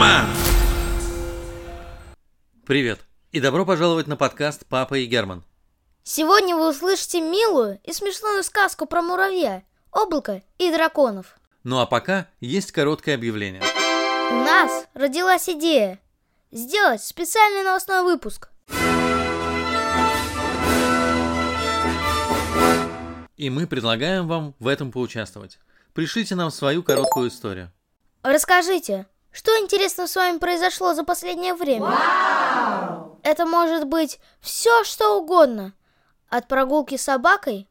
Герман! Привет и добро пожаловать на подкаст «Папа и Герман». Сегодня вы услышите милую и смешную сказку про муравья, облако и драконов. Ну а пока есть короткое объявление. У нас родилась идея сделать специальный новостной выпуск. И мы предлагаем вам в этом поучаствовать. Пришлите нам свою короткую историю. Расскажите, что интересно с вами произошло за последнее время? Это может быть все, что угодно. От прогулки с собакой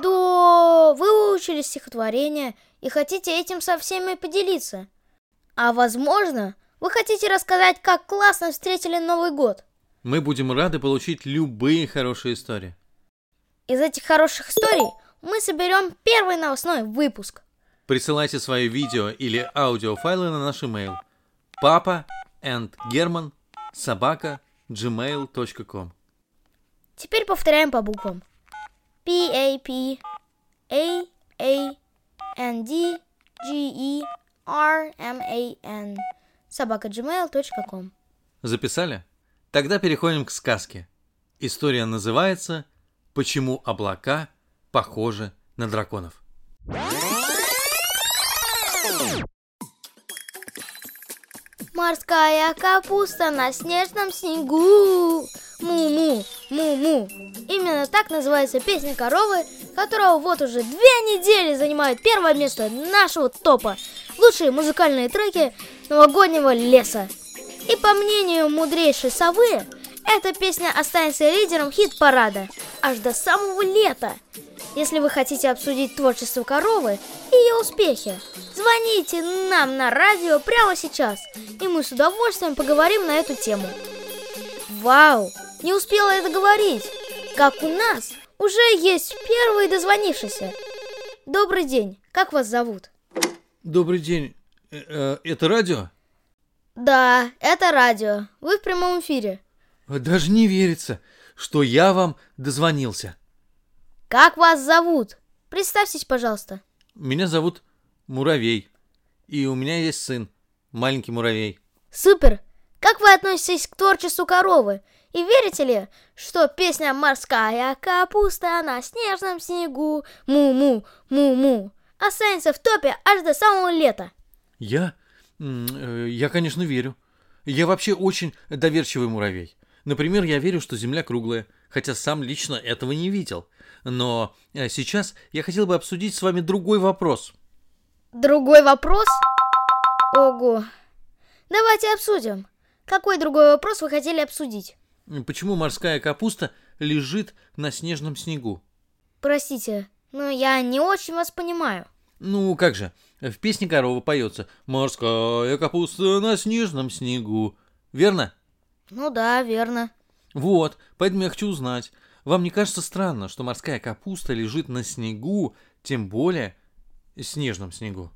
до вы выучили стихотворение и хотите этим со всеми поделиться. А возможно, вы хотите рассказать, как классно встретили Новый год. Мы будем рады получить любые хорошие истории. Из этих хороших историй мы соберем первый новостной выпуск. Присылайте свои видео или аудиофайлы на наш email папа and German собака gmail.com Теперь повторяем по буквам. P A P A A N D G E R M A N собака gmail.com Записали? Тогда переходим к сказке. История называется «Почему облака похожи на драконов». Морская капуста на снежном снегу. Му-му, му-му. Именно так называется песня коровы, которая вот уже две недели занимает первое место нашего топа. Лучшие музыкальные треки новогоднего леса. И по мнению мудрейшей совы, эта песня останется лидером хит-парада аж до самого лета. Если вы хотите обсудить творчество коровы и ее успехи, звоните нам на радио прямо сейчас, и мы с удовольствием поговорим на эту тему. Вау, не успела я договорить. Как у нас уже есть первый дозвонившийся. Добрый день, как вас зовут? Добрый день. Э, э, Это радио? Да, это радио. Вы в прямом эфире. Даже не верится, что я вам дозвонился. Как вас зовут? Представьтесь, пожалуйста. Меня зовут Муравей. И у меня есть сын, маленький муравей. Супер! Как вы относитесь к творчеству коровы? И верите ли, что песня «Морская капуста на снежном снегу» му-му, му-му останется в топе аж до самого лета? Я? Э, Я, конечно, верю. Я вообще очень доверчивый муравей. Например, я верю, что Земля круглая, хотя сам лично этого не видел. Но э, сейчас я хотел бы обсудить с вами другой вопрос. Другой вопрос? Ого. Давайте обсудим. Какой другой вопрос вы хотели обсудить? Почему морская капуста лежит на снежном снегу? Простите, но я не очень вас понимаю. Ну, как же, в песне корова поется «Морская капуста на снежном снегу». Верно? Ну да, верно. Вот, поэтому я хочу узнать. Вам не кажется странно, что морская капуста лежит на снегу, тем более снежном снегу?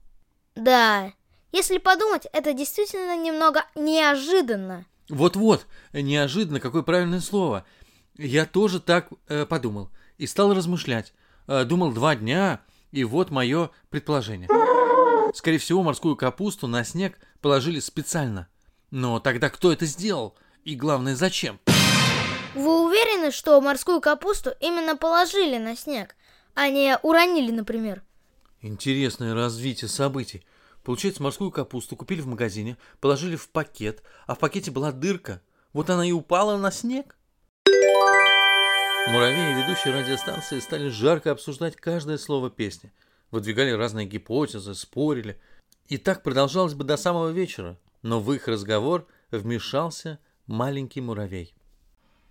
Да, если подумать, это действительно немного неожиданно. Вот-вот, неожиданно, какое правильное слово. Я тоже так э, подумал и стал размышлять. Э, думал два дня, и вот мое предположение. Скорее всего, морскую капусту на снег положили специально. Но тогда кто это сделал? И главное, зачем? Вы уверены, что морскую капусту именно положили на снег, а не уронили, например? Интересное развитие событий. Получается, морскую капусту купили в магазине, положили в пакет, а в пакете была дырка. Вот она и упала на снег. Муравьи и ведущие радиостанции стали жарко обсуждать каждое слово песни. Выдвигали разные гипотезы, спорили. И так продолжалось бы до самого вечера. Но в их разговор вмешался маленький муравей.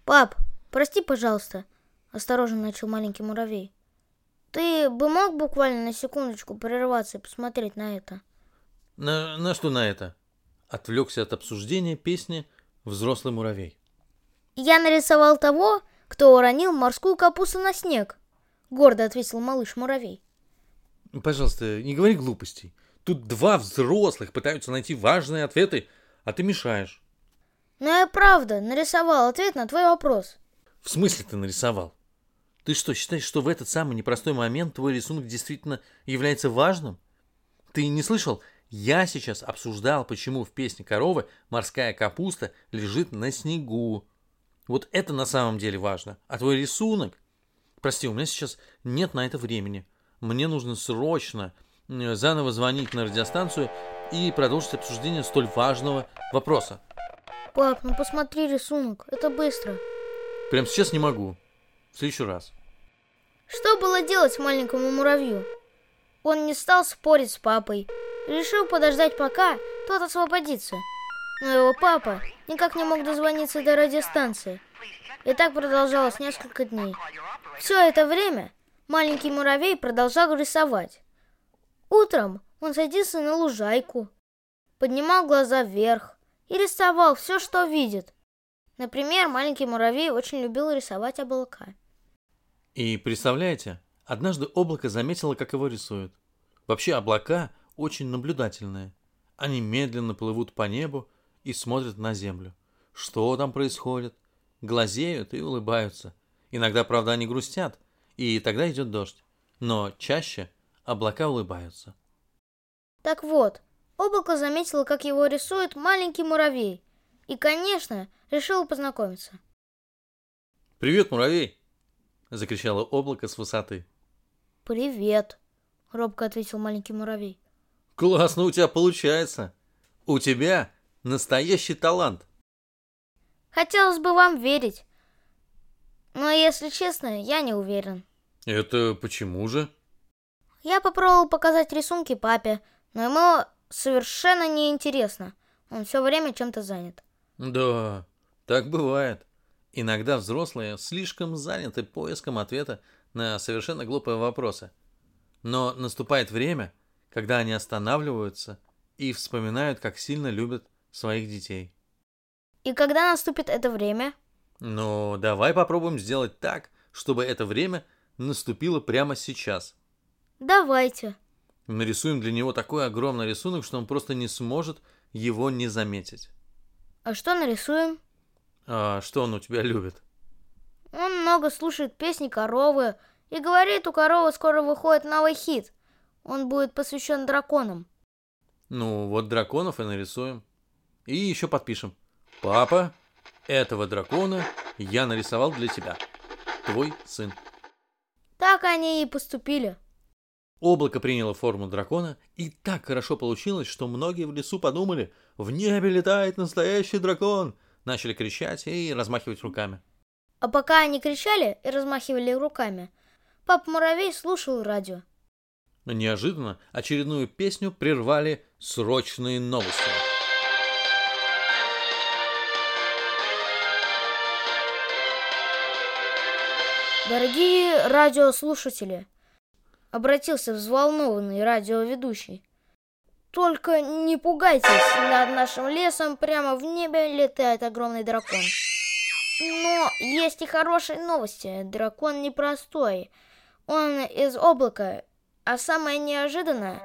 Пап, прости, пожалуйста. Осторожно начал маленький муравей. Ты бы мог буквально на секундочку прерваться и посмотреть на это? На, на что на это? Отвлекся от обсуждения песни взрослый муравей. Я нарисовал того, кто уронил морскую капусту на снег. Гордо ответил малыш муравей. Пожалуйста, не говори глупостей. Тут два взрослых пытаются найти важные ответы, а ты мешаешь. Но я правда нарисовал ответ на твой вопрос. В смысле ты нарисовал? Ты что, считаешь, что в этот самый непростой момент твой рисунок действительно является важным? Ты не слышал? Я сейчас обсуждал, почему в песне коровы морская капуста лежит на снегу. Вот это на самом деле важно. А твой рисунок? Прости, у меня сейчас нет на это времени. Мне нужно срочно э, заново звонить на радиостанцию и продолжить обсуждение столь важного вопроса. Пап, ну посмотри рисунок, это быстро. Прям сейчас не могу. В следующий раз. Что было делать маленькому муравью? Он не стал спорить с папой, решил подождать пока тот освободится. Но его папа никак не мог дозвониться до радиостанции. И так продолжалось несколько дней. Все это время маленький муравей продолжал рисовать. Утром он садился на лужайку, поднимал глаза вверх и рисовал все, что видит. Например, маленький муравей очень любил рисовать облака. И представляете, однажды облако заметило, как его рисуют. Вообще облака очень наблюдательные. Они медленно плывут по небу и смотрят на землю. Что там происходит? Глазеют и улыбаются. Иногда, правда, они грустят, и тогда идет дождь. Но чаще облака улыбаются. Так вот, облако заметило, как его рисует маленький муравей. И, конечно, решил познакомиться. «Привет, муравей!» закричало облако с высоты. Привет, робко ответил маленький муравей. Классно у тебя получается. У тебя настоящий талант. Хотелось бы вам верить. Но, если честно, я не уверен. Это почему же? Я попробовал показать рисунки папе, но ему совершенно неинтересно. Он все время чем-то занят. Да, так бывает. Иногда взрослые слишком заняты поиском ответа на совершенно глупые вопросы. Но наступает время, когда они останавливаются и вспоминают, как сильно любят своих детей. И когда наступит это время? Ну, давай попробуем сделать так, чтобы это время наступило прямо сейчас. Давайте. Нарисуем для него такой огромный рисунок, что он просто не сможет его не заметить. А что нарисуем? А что он у тебя любит? Он много слушает песни коровы и говорит, у коровы скоро выходит новый хит. Он будет посвящен драконам. Ну, вот драконов и нарисуем. И еще подпишем. Папа, этого дракона я нарисовал для тебя. Твой сын. Так они и поступили. Облако приняло форму дракона, и так хорошо получилось, что многие в лесу подумали, в небе летает настоящий дракон – начали кричать и размахивать руками. А пока они кричали и размахивали руками, папа Муравей слушал радио. Неожиданно очередную песню прервали срочные новости. Дорогие радиослушатели, обратился взволнованный радиоведущий. Только не пугайтесь, над нашим лесом прямо в небе летает огромный дракон. Но есть и хорошие новости. Дракон непростой. Он из облака. А самое неожиданное,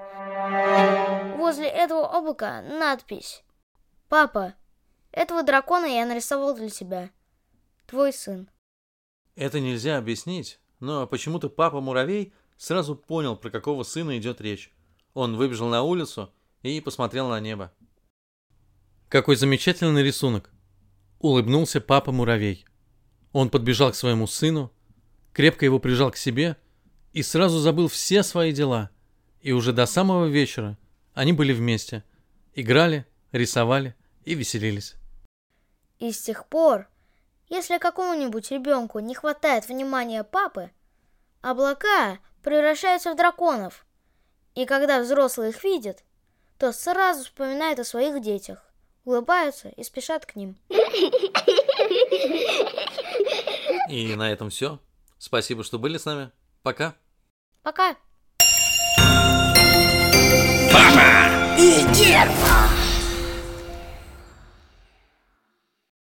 возле этого облака надпись. Папа, этого дракона я нарисовал для тебя. Твой сын. Это нельзя объяснить, но почему-то папа Муравей сразу понял, про какого сына идет речь. Он выбежал на улицу и посмотрел на небо. Какой замечательный рисунок! Улыбнулся папа Муравей. Он подбежал к своему сыну, крепко его прижал к себе и сразу забыл все свои дела. И уже до самого вечера они были вместе, играли, рисовали и веселились. И с тех пор, если какому-нибудь ребенку не хватает внимания папы, облака превращаются в драконов. И когда взрослые их видят, то сразу вспоминают о своих детях, улыбаются и спешат к ним. И на этом все. Спасибо, что были с нами. Пока. Пока. Папа и Герман.